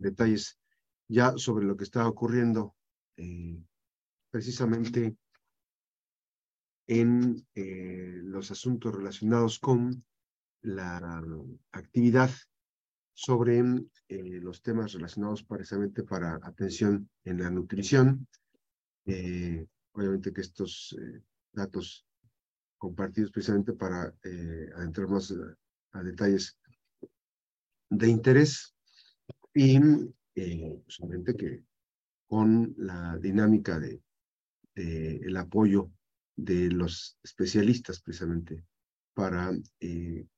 detalles ya sobre lo que está ocurriendo eh, precisamente en eh, los asuntos relacionados con la actividad sobre eh, los temas relacionados precisamente para atención en la nutrición. Obviamente que estos datos compartidos precisamente para adentrarnos a, a, detalles de interés y solamente que con la dinámica de, el apoyo de los especialistas precisamente para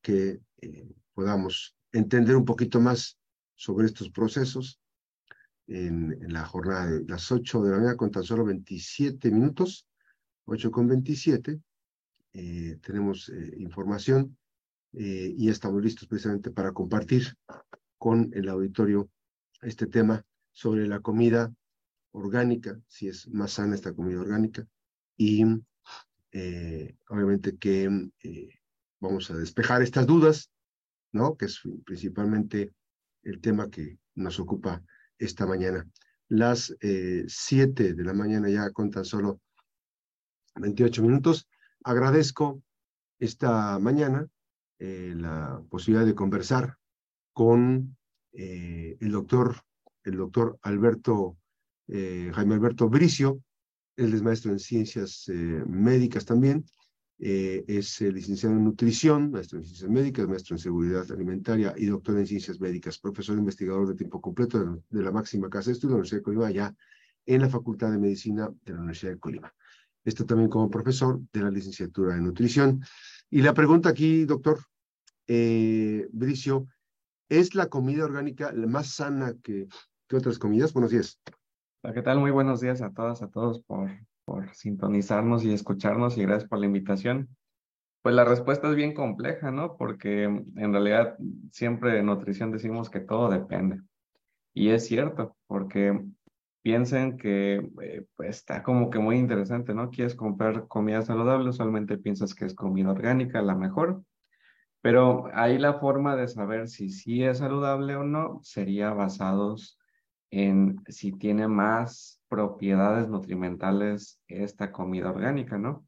que podamos entender un poquito más sobre estos procesos en, la jornada de las 8 de la mañana con tan solo 27 minutos, 8 con 27. Eh, tenemos eh, información eh, y estamos listos precisamente para compartir con el auditorio este tema sobre la comida orgánica, si es más sana esta comida orgánica, y obviamente que vamos a despejar estas dudas ¿no? Que es principalmente el tema que nos ocupa esta mañana. Las eh, 7 de la mañana ya con tan solo 28 minutos. Agradezco esta mañana eh, la posibilidad de conversar con eh, el doctor, el doctor Alberto, eh, Jaime Alberto Bricio, él es maestro en ciencias médicas también, eh, es licenciado en nutrición, maestro en ciencias médicas, maestro en seguridad alimentaria y doctor en ciencias médicas, profesor investigador de tiempo completo de, la máxima casa de estudio de la Universidad de Colima, allá en la Facultad de Medicina de la Universidad de Colima. Esto también como profesor de la licenciatura en nutrición. Y la pregunta aquí, doctor eh, Bricio, ¿es la comida orgánica la más sana que, que otras comidas? Buenos días. ¿Qué tal? Muy buenos días a todas, a todos por por sintonizarnos y escucharnos y gracias por la invitación. Pues la respuesta es bien compleja, ¿no? Porque en realidad siempre en nutrición decimos que todo depende. Y es cierto, porque piensen que eh, pues está como que muy interesante, ¿no? Quieres comprar comida saludable, usualmente piensas que es comida orgánica, la mejor. Pero ahí la forma de saber si sí es saludable o no sería basados en si tiene más propiedades nutrimentales esta comida orgánica, ¿no?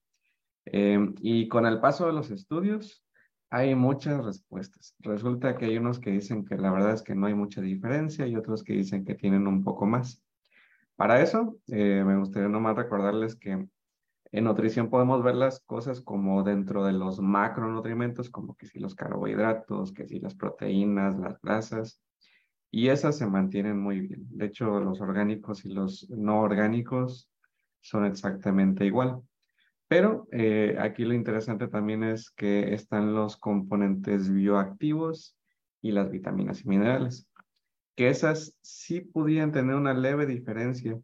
Em, y con el paso de los estudios hay muchas respuestas. Resulta que hay unos que dicen que la verdad es que no hay mucha diferencia y otros que dicen que tienen un poco más. Para eso, eh, me gustaría nomás recordarles que en nutrición podemos ver las cosas como dentro de los macronutrientes, como que si los carbohidratos, que si las proteínas, las grasas, y esas se mantienen muy bien. De hecho, los orgánicos y los no orgánicos son exactamente igual. Pero eh, aquí lo interesante también es que están los componentes bioactivos y las vitaminas y minerales, que esas sí pudieran tener una leve diferencia.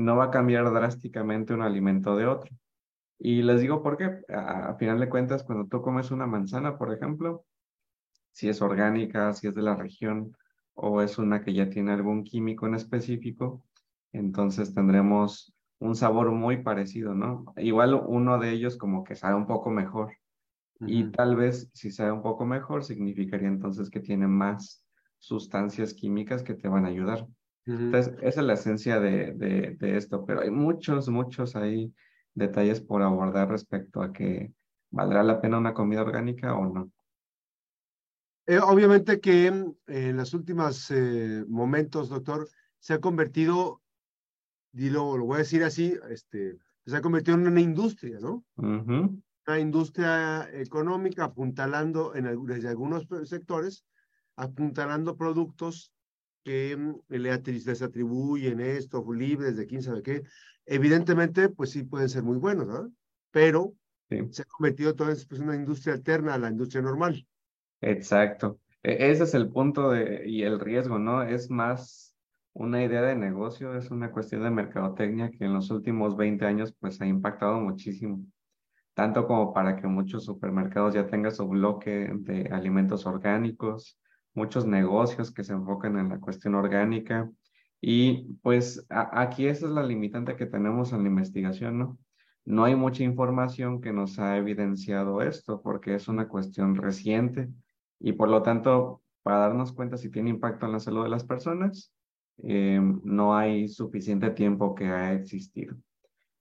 No va a cambiar drásticamente un alimento de otro. Y les digo por qué. A, a final de cuentas, cuando tú comes una manzana, por ejemplo, si es orgánica, si es de la región, o es una que ya tiene algún químico en específico, entonces tendremos un sabor muy parecido, ¿no? Igual uno de ellos como que sabe un poco mejor. Y tal vez si sabe un poco mejor, significaría entonces que tiene más sustancias químicas que te van a ayudar. Entonces, esa es la esencia de, de, de, esto, pero hay muchos, muchos ahí detalles por abordar respecto a que valdrá la pena una comida orgánica o no. Eh, obviamente que en los últimos eh, momentos, doctor, se ha convertido, y lo, voy a decir así, este, se ha convertido en una industria, ¿no? Una industria económica apuntalando en, desde algunos sectores, apuntalando productos que le, les atribuyen esto, libres de quién sabe qué. Evidentemente, pues sí pueden ser muy buenos, ¿no? Pero se ha convertido todo en pues, una industria alterna a la industria normal. Exacto. E, ese es el punto de, y el riesgo, ¿no? Es más una idea de negocio, es una cuestión de mercadotecnia que en los últimos 20 años pues ha impactado muchísimo. Tanto como para que muchos supermercados ya tengan su bloque de alimentos orgánicos, muchos negocios que se enfocan en la cuestión orgánica. Y pues aquí esa es la limitante que tenemos en la investigación, ¿no? No hay mucha información que nos ha evidenciado esto porque es una cuestión reciente y por lo tanto, para darnos cuenta si tiene impacto en la salud de las personas, em, no hay suficiente tiempo que ha existido.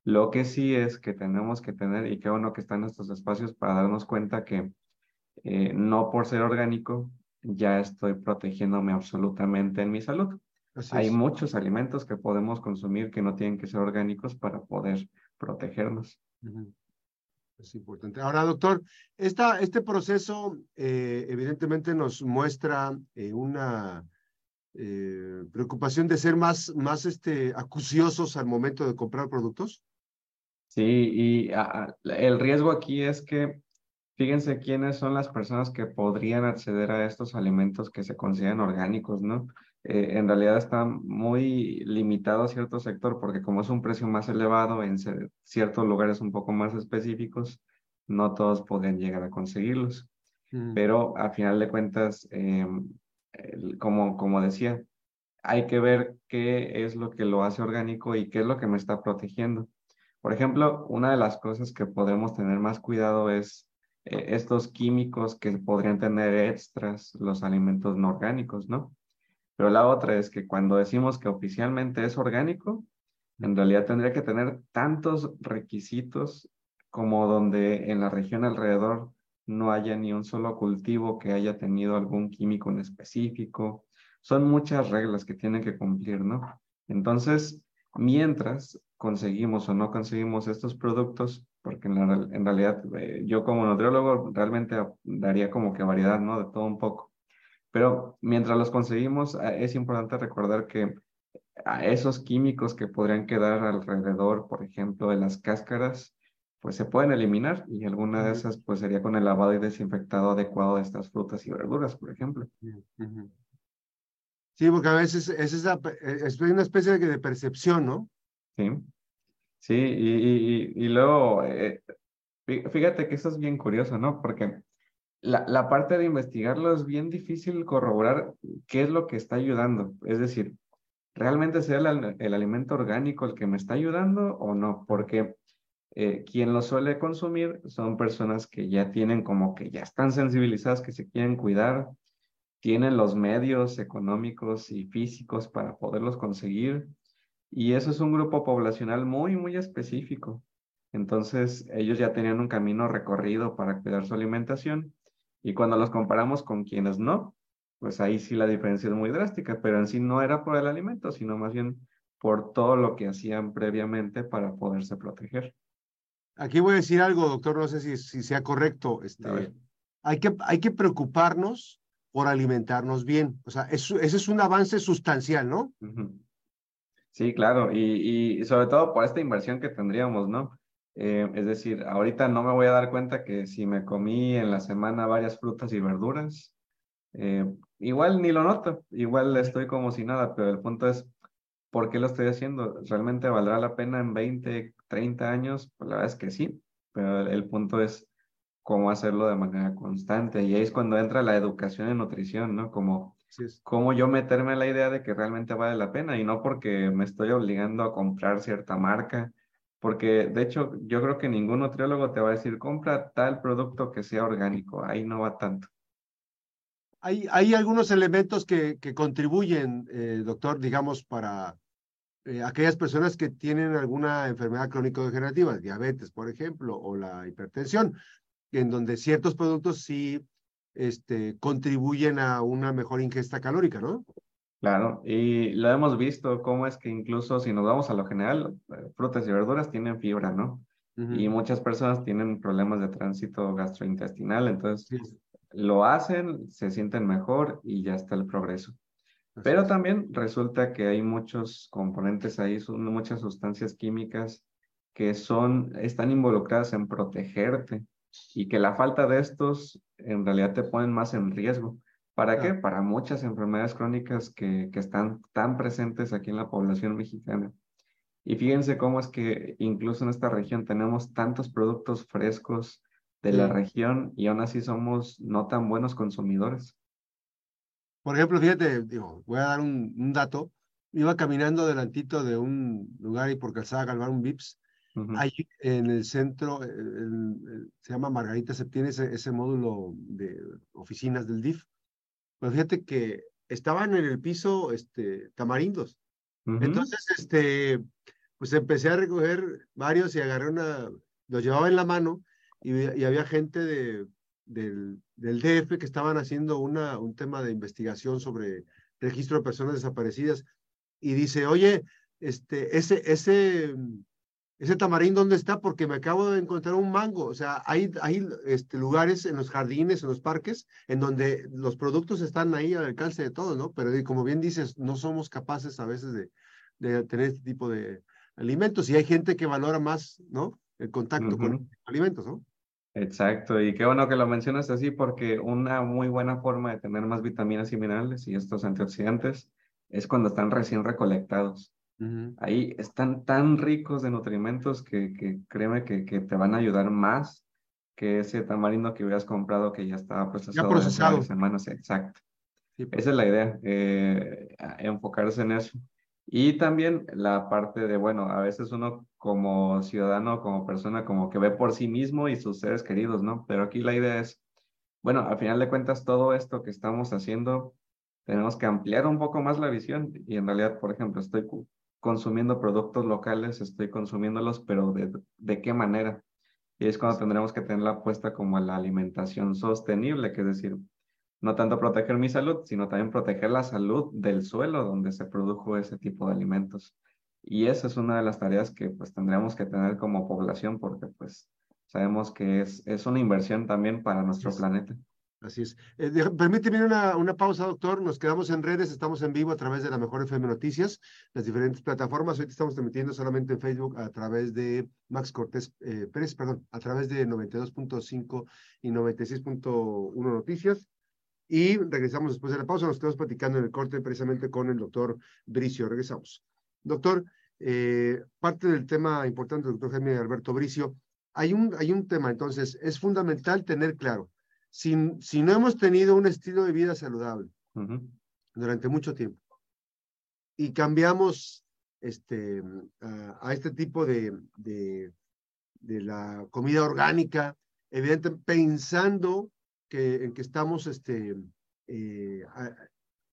Lo que sí es que tenemos que tener, y qué bueno que están estos espacios para darnos cuenta que eh, no por ser orgánico ya estoy protegiéndome absolutamente en mi salud. Hay muchos alimentos que podemos consumir que no tienen que ser orgánicos para poder protegernos. Es importante. Ahora, doctor, esta, este proceso eh, evidentemente nos muestra eh, una eh, preocupación de ser más, más este, acuciosos al momento de comprar productos. Sí, y el riesgo aquí es que fíjense quiénes son las personas que podrían acceder a estos alimentos que se consideran orgánicos, ¿no? Eh, en realidad está muy limitado a cierto sector porque como es un precio más elevado en ciertos lugares un poco más específicos, no todos pueden llegar a conseguirlos. Mm. Pero a final de cuentas, eh, como, como decía, hay que ver qué es lo que lo hace orgánico y qué es lo que me está protegiendo. Por ejemplo, una de las cosas que podemos tener más cuidado es eh, estos químicos que podrían tener extras los alimentos no orgánicos, ¿no? Pero la otra es que cuando decimos que oficialmente es orgánico, en realidad tendría que tener tantos requisitos como donde en la región alrededor no haya ni un solo cultivo que haya tenido algún químico en específico. Son muchas reglas que tienen que cumplir, ¿no? Entonces, mientras conseguimos o no conseguimos estos productos, porque en, realidad eh, yo como nutriólogo realmente daría como que variedad, ¿no? De todo un poco. Pero mientras los conseguimos, eh, es importante recordar que a esos químicos que podrían quedar alrededor, por ejemplo, de las cáscaras, pues se pueden eliminar y alguna de esas pues sería con el lavado y desinfectado adecuado de estas frutas y verduras, por ejemplo. Sí, porque a veces es, esa, es una especie de percepción, ¿no? Sí, sí, y, y, luego, eh, fíjate que eso es bien curioso, ¿no? Porque la, la, parte de investigarlo es bien difícil corroborar qué es lo que está ayudando. Es decir, ¿realmente será el, el alimento orgánico el que me está ayudando o no? Porque eh, quien lo suele consumir son personas que ya tienen como que ya están sensibilizadas, que se quieren cuidar, tienen los medios económicos y físicos para poderlos conseguir. Y eso es un grupo poblacional muy, muy específico. Entonces, ellos ya tenían un camino recorrido para cuidar su alimentación y cuando los comparamos con quienes no, pues ahí sí la diferencia es muy drástica, pero en sí no era por el alimento, sino más bien por todo lo que hacían previamente para poderse proteger. Aquí voy a decir algo, doctor, no sé si, si sea correcto. Este, hay, que, hay que preocuparnos por alimentarnos bien. O sea, eso, ese es un avance sustancial, ¿no? Sí, claro, y, y sobre todo por esta inversión que tendríamos, ¿no? Eh, es decir, ahorita no me voy a dar cuenta que si me comí en la semana varias frutas y verduras, eh, igual ni lo noto, igual estoy como si nada, pero el punto es, ¿por qué lo estoy haciendo? ¿Realmente valdrá la pena en 20, 30 años? Pues la verdad es que sí, pero el, punto es cómo hacerlo de manera constante. Y ahí es cuando entra la educación en nutrición, ¿no? Como cómo yo meterme en la idea de que realmente vale la pena y no porque me estoy obligando a comprar cierta marca porque de hecho yo creo que ningún nutriólogo te va a decir compra tal producto que sea orgánico, ahí no va tanto. Hay, hay algunos elementos que, que contribuyen, eh, doctor, digamos, para eh, aquellas personas que tienen alguna enfermedad crónico-degenerativa, diabetes, por ejemplo, o la hipertensión, en donde ciertos productos sí este, contribuyen a una mejor ingesta calórica, ¿no? Claro, y lo hemos visto, cómo es que incluso si nos vamos a lo general, eh, frutas y verduras tienen fibra, ¿no? Y muchas personas tienen problemas de tránsito gastrointestinal, entonces lo hacen, se sienten mejor y ya está el progreso. Pero también resulta que hay muchos componentes ahí, son muchas sustancias químicas que son, están involucradas en protegerte y que la falta de estos en realidad te ponen más en riesgo. ¿Para qué? Para muchas enfermedades crónicas que, que están tan presentes aquí en la población mexicana. Y fíjense cómo es que incluso en esta región tenemos tantos productos frescos de la región y aún así somos no tan buenos consumidores. Por ejemplo, fíjate, digo, voy a dar un, un dato. Iba caminando delantito de un lugar y por calzada Galvar, un VIPS. Ahí en el centro, se llama Margarita, se tiene ese, ese módulo de oficinas del DIF. Pues fíjate que estaban en el piso este, tamarindos. Entonces, este, pues empecé a recoger varios y agarré una, los llevaba en la mano y, y había gente de, del, del, DF que estaban haciendo una, un tema de investigación sobre registro de personas desaparecidas y dice, oye, este, ese, ese, ese tamarín, ¿dónde está? Porque me acabo de encontrar un mango. O sea, hay, hay este, lugares en los jardines, en los parques, en donde los productos están ahí al alcance de todos, ¿no? Pero como bien dices, no somos capaces a veces de, de tener este tipo de alimentos y hay gente que valora más, ¿no? El contacto con los alimentos, ¿no? Exacto, y qué bueno que lo mencionas así porque una muy buena forma de tener más vitaminas y minerales y estos antioxidantes es cuando están recién recolectados. Ahí están tan ricos de nutrimentos que, que créeme que, que, te van a ayudar más que ese tamarindo que hubieras comprado que ya estaba procesado. Ya procesado. Semanas, exacto. Pues. Esa es la idea, eh, enfocarse en eso. Y también la parte de, bueno, a veces uno como ciudadano, como persona, como que ve por sí mismo y sus seres queridos, ¿no? Pero aquí la idea es, bueno, al final de cuentas, todo esto que estamos haciendo tenemos que ampliar un poco más la visión y en realidad, por ejemplo, estoy consumiendo productos locales, estoy consumiéndolos, pero de, de qué manera. Y es cuando tendremos que tener la apuesta como a la alimentación sostenible, que es decir, no tanto proteger mi salud, sino también proteger la salud del suelo donde se produjo ese tipo de alimentos. Y esa es una de las tareas que pues tendremos que tener como población porque pues sabemos que es, es una inversión también para nuestro planeta. Así es. Eh, permíteme una, una pausa, doctor. Nos quedamos en redes, estamos en vivo a través de la Mejor FM Noticias, las diferentes plataformas. Ahorita estamos transmitiendo solamente en Facebook a través de Max Cortés eh, Pérez, perdón, a través de 92.5 y 96.1 Noticias. Y regresamos después de la pausa. Nos quedamos platicando en el corte precisamente con el doctor Bricio. Regresamos. Doctor, eh, parte del tema importante doctor Jaime Alberto Bricio, hay un, hay un tema, entonces, es fundamental tener claro si, si no hemos tenido un estilo de vida saludable durante mucho tiempo y cambiamos este, a, este tipo de, de, de, la comida orgánica, evidentemente pensando que, en que estamos este, eh,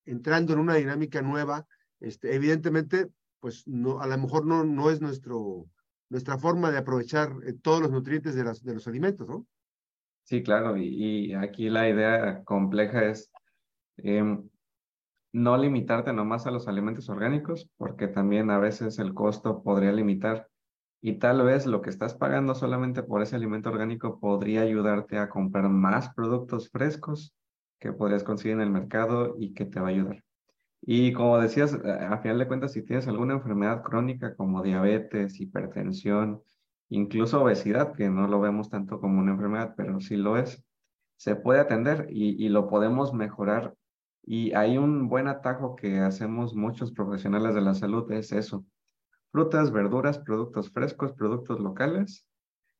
entrando en una dinámica nueva, este, evidentemente, pues no, a lo mejor no, no es nuestro, nuestra forma de aprovechar eh, todos los nutrientes de, las, de los alimentos, ¿no? Sí, claro, y, aquí la idea compleja es em, no limitarte nomás a los alimentos orgánicos, porque también a veces el costo podría limitar y tal vez lo que estás pagando solamente por ese alimento orgánico podría ayudarte a comprar más productos frescos que podrías conseguir en el mercado y que te va a ayudar. Y como decías, a final de cuentas, si tienes alguna enfermedad crónica como diabetes, hipertensión, incluso obesidad, que no lo vemos tanto como una enfermedad, pero sí lo es, se puede atender y, lo podemos mejorar. Y hay un buen atajo que hacemos muchos profesionales de la salud, es eso. Frutas, verduras, productos frescos, productos locales,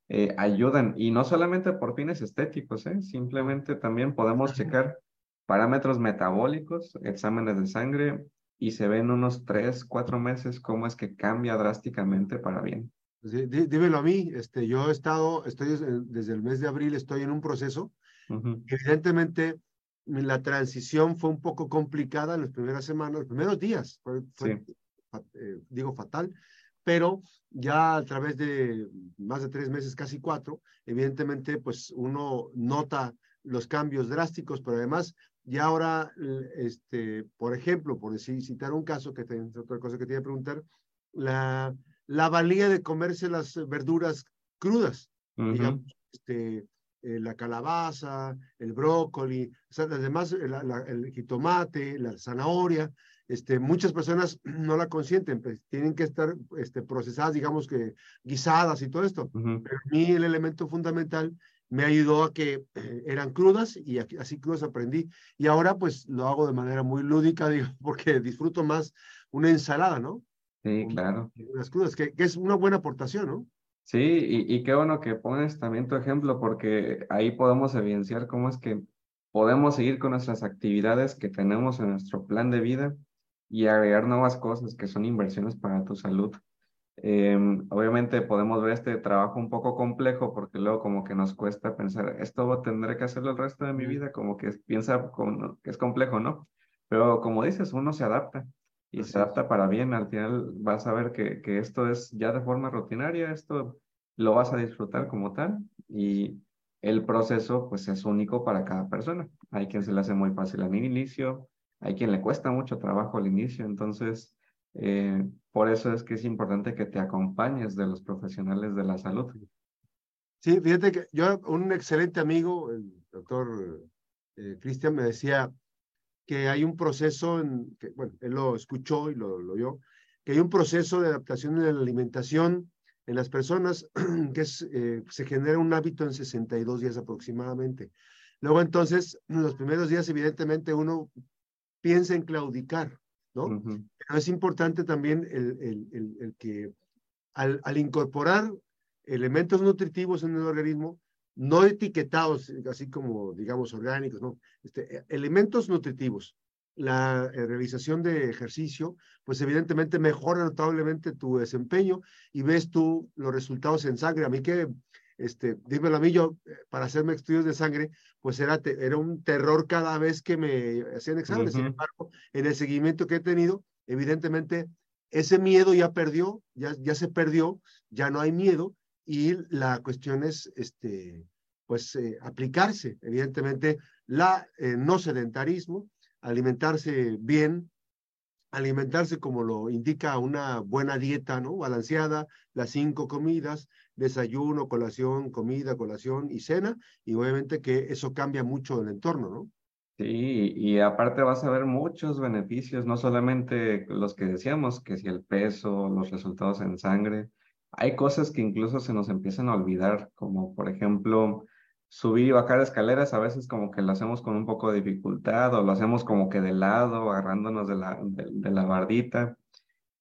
eh, ayudan. Y no solamente por fines estéticos, ¿eh? simplemente también podemos checar parámetros metabólicos, exámenes de sangre, y se ven unos tres, cuatro meses cómo es que cambia drásticamente para bien. Dímelo a mí, este, yo he estado, estoy desde el mes de abril, estoy en un proceso. Evidentemente, la transición fue un poco complicada en las primeras semanas, los primeros días, fue, eh, digo fatal, pero ya a través de más de tres meses, casi cuatro, evidentemente, pues uno nota los cambios drásticos, pero además ya ahora, este, por ejemplo, por decir, citar un caso que tengo otra cosa que te iba a preguntar, la, la valía de comerse las verduras crudas, digamos, este, eh, la calabaza, el brócoli, o sea, además el jitomate, la zanahoria, este, muchas personas no la consienten, pues, tienen que estar este, procesadas, digamos que guisadas y todo esto. Pero a mí el elemento fundamental me ayudó a que eh, eran crudas y así crudas aprendí. Y ahora pues lo hago de manera muy lúdica, digo, porque disfruto más una ensalada, ¿no? Sí, claro. Las crudas, que, que, es una buena aportación, ¿no? Sí, y, y, qué bueno que pones también tu ejemplo, porque ahí podemos evidenciar cómo es que podemos seguir con nuestras actividades que tenemos en nuestro plan de vida y agregar nuevas cosas que son inversiones para tu salud. Em, obviamente podemos ver este trabajo un poco complejo porque luego como que nos cuesta pensar, esto tendré que hacerlo el resto de mi vida, como que piensa que es complejo, ¿no? Pero como dices, uno se adapta y se adapta para bien. Al final vas a ver que, que esto es ya de forma rutinaria, esto lo vas a disfrutar como tal y el proceso pues es único para cada persona. Hay quien se le hace muy fácil al inicio, hay quien le cuesta mucho trabajo al inicio, entonces eh, por eso es que es importante que te acompañes de los profesionales de la salud. Sí, fíjate que yo, un excelente amigo, el doctor eh, Cristian, me decía que hay un proceso, en, que, bueno, él lo escuchó y lo, lo vio, que hay un proceso de adaptación en la alimentación en las personas que es, eh, se genera un hábito en 62 días aproximadamente. Luego entonces, en los primeros días evidentemente uno piensa en claudicar, ¿no? Pero es importante también el, el, el, el que al, al, incorporar elementos nutritivos en el organismo, no etiquetados, así como, digamos, orgánicos, ¿no? Este, elementos nutritivos, la eh, realización de ejercicio, pues evidentemente mejora notablemente tu desempeño y ves tú los resultados en sangre. A mí que, este, dímelo a mí, yo, eh, para hacerme estudios de sangre, pues era, era un terror cada vez que me hacían exámenes. Sin embargo, en el seguimiento que he tenido, evidentemente ese miedo ya perdió, ya, ya se perdió, ya no hay miedo y la cuestión es, este, pues, eh, aplicarse, evidentemente, la eh, no sedentarismo, alimentarse bien, alimentarse como lo indica una buena dieta, ¿no? Balanceada, las cinco comidas, desayuno, colación, comida, colación y cena, y obviamente que eso cambia mucho el entorno, ¿no? Sí, y aparte vas a ver muchos beneficios, no solamente los que decíamos, que si el peso, los resultados en sangre, hay cosas que incluso se nos empiezan a olvidar, como por ejemplo subir y bajar escaleras, a veces como que lo hacemos con un poco de dificultad o lo hacemos como que de lado, agarrándonos de la, de, la bardita.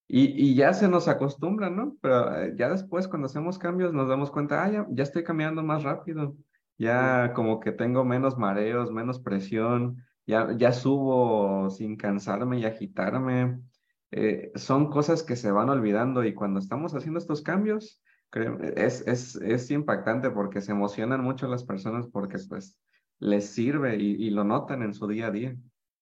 Y, ya se nos acostumbra, ¿no? Pero eh, ya después cuando hacemos cambios nos damos cuenta, ah, ya, ya estoy caminando más rápido, ya como que tengo menos mareos, menos presión, ya, ya subo sin cansarme y agitarme. Eh, son cosas que se van olvidando y cuando estamos haciendo estos cambios, es, es, es impactante porque se emocionan mucho las personas porque pues les sirve y, y lo notan en su día a día.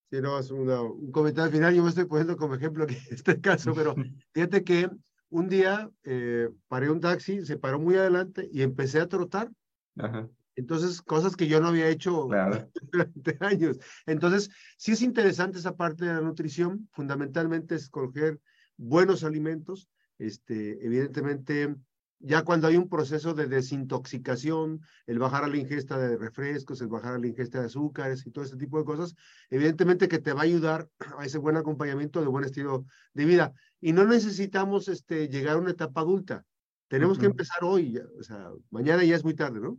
Sí, no, es una, un comentario final, yo me estoy poniendo como ejemplo aquí en este caso, pero fíjate que un día eh, paré un taxi, se paró muy adelante y empecé a trotar. Ajá. Entonces, cosas que yo no había hecho claro. durante años. Entonces, sí es interesante esa parte de la nutrición. Fundamentalmente es escoger buenos alimentos. Este, evidentemente, ya cuando hay un proceso de desintoxicación, el bajar a la ingesta de refrescos, el bajar a la ingesta de azúcares y todo ese tipo de cosas, evidentemente que te va a ayudar a ese buen acompañamiento de buen estilo de vida. Y no necesitamos este, llegar a una etapa adulta. Tenemos uh -huh. que empezar hoy, o sea, mañana ya es muy tarde, ¿no?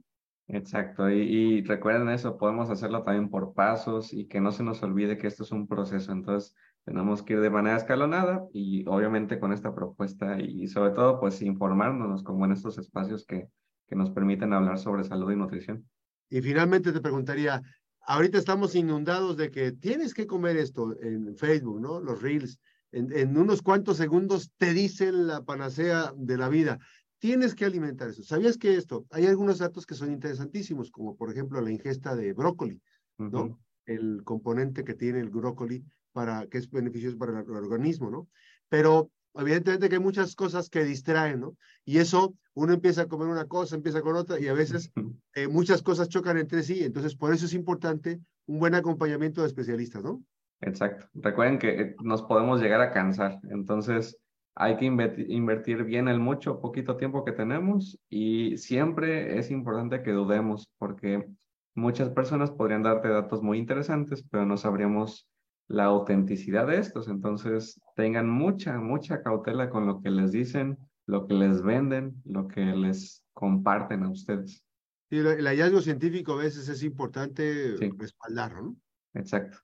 Exacto, y, recuerden eso, podemos hacerlo también por pasos y que no se nos olvide que esto es un proceso, entonces tenemos que ir de manera escalonada y obviamente con esta propuesta y sobre todo pues informándonos como en estos espacios que, que nos permiten hablar sobre salud y nutrición. Y finalmente te preguntaría, ahorita estamos inundados de que tienes que comer esto en Facebook, ¿no? Los reels, en, en unos cuantos segundos te dicen la panacea de la vida tienes que alimentar eso. ¿Sabías que esto? Hay algunos datos que son interesantísimos, como por ejemplo la ingesta de brócoli, ¿no? Uh -huh. El componente que tiene el brócoli para que es beneficioso para el, organismo, ¿no? Pero evidentemente que hay muchas cosas que distraen, ¿no? Y eso, uno empieza a comer una cosa, empieza con otra, y a veces eh, muchas cosas chocan entre sí, entonces por eso es importante un buen acompañamiento de especialistas, ¿no? Exacto. Recuerden que nos podemos llegar a cansar, entonces hay que invertir bien el mucho, poquito tiempo que tenemos y siempre es importante que dudemos porque muchas personas podrían darte datos muy interesantes, pero no sabríamos la autenticidad de estos. Entonces, tengan mucha, mucha cautela con lo que les dicen, lo que les venden, lo que les comparten a ustedes. Sí, el hallazgo científico a veces es importante sí. respaldarlo, ¿no? Exacto.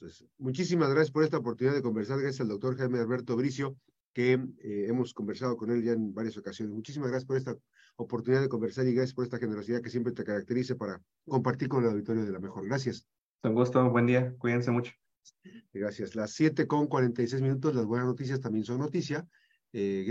Entonces, muchísimas gracias por esta oportunidad de conversar. Gracias al doctor Jaime Alberto Bricio, que eh, hemos conversado con él ya en varias ocasiones. Muchísimas gracias por esta oportunidad de conversar y gracias por esta generosidad que siempre te caracteriza para compartir con el auditorio de la mejor. Gracias. Un gusto, buen día, cuídense mucho. Gracias. Las 7 con 46 minutos, las buenas noticias también son noticia. Eh,